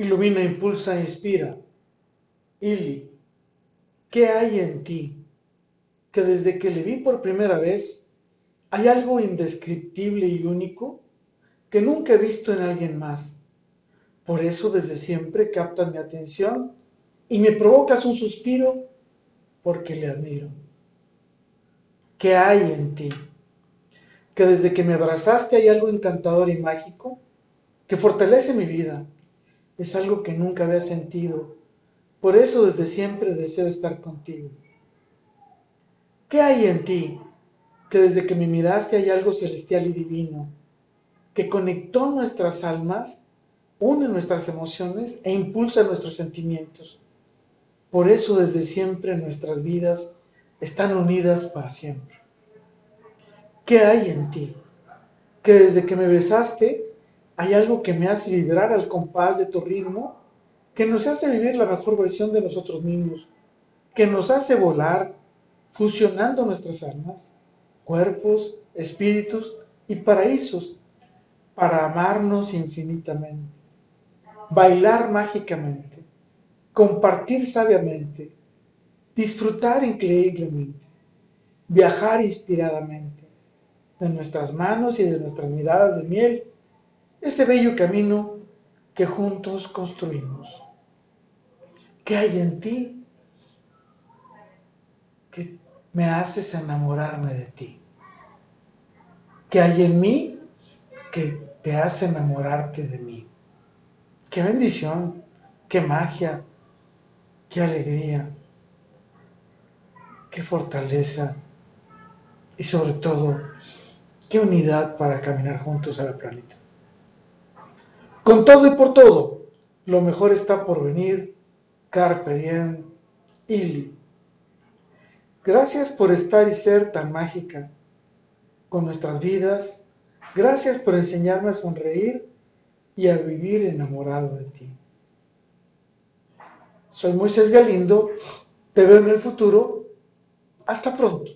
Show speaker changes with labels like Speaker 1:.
Speaker 1: ilumina, impulsa, inspira. Ili, ¿qué hay en ti? Que desde que le vi por primera vez, hay algo indescriptible y único que nunca he visto en alguien más. Por eso desde siempre captas mi atención y me provocas un suspiro porque le admiro. ¿Qué hay en ti? Que desde que me abrazaste hay algo encantador y mágico que fortalece mi vida. Es algo que nunca había sentido. Por eso desde siempre deseo estar contigo. ¿Qué hay en ti? Que desde que me miraste hay algo celestial y divino, que conectó nuestras almas, une nuestras emociones e impulsa nuestros sentimientos. Por eso desde siempre nuestras vidas están unidas para siempre. ¿Qué hay en ti? Que desde que me besaste hay algo que me hace vibrar al compás de tu ritmo, que nos hace vivir la mejor versión de nosotros mismos, que nos hace volar, fusionando nuestras almas, cuerpos, espíritus y paraísos para amarnos infinitamente, bailar mágicamente, compartir sabiamente, disfrutar increíblemente, viajar inspiradamente, de nuestras manos y de nuestras miradas de miel, ese bello camino que juntos construimos. ¿Qué hay en ti que me haces enamorarme de ti? ¿Qué hay en mí que te hace enamorarte de mí? Qué bendición, qué magia, qué alegría, qué fortaleza y sobre todo, qué unidad para caminar juntos a la planeta. Con todo y por todo, lo mejor está por venir. Carpe diem, Ili. Gracias por estar y ser tan mágica con nuestras vidas. Gracias por enseñarme a sonreír y a vivir enamorado de ti. Soy Moisés Galindo. Te veo en el futuro. Hasta pronto.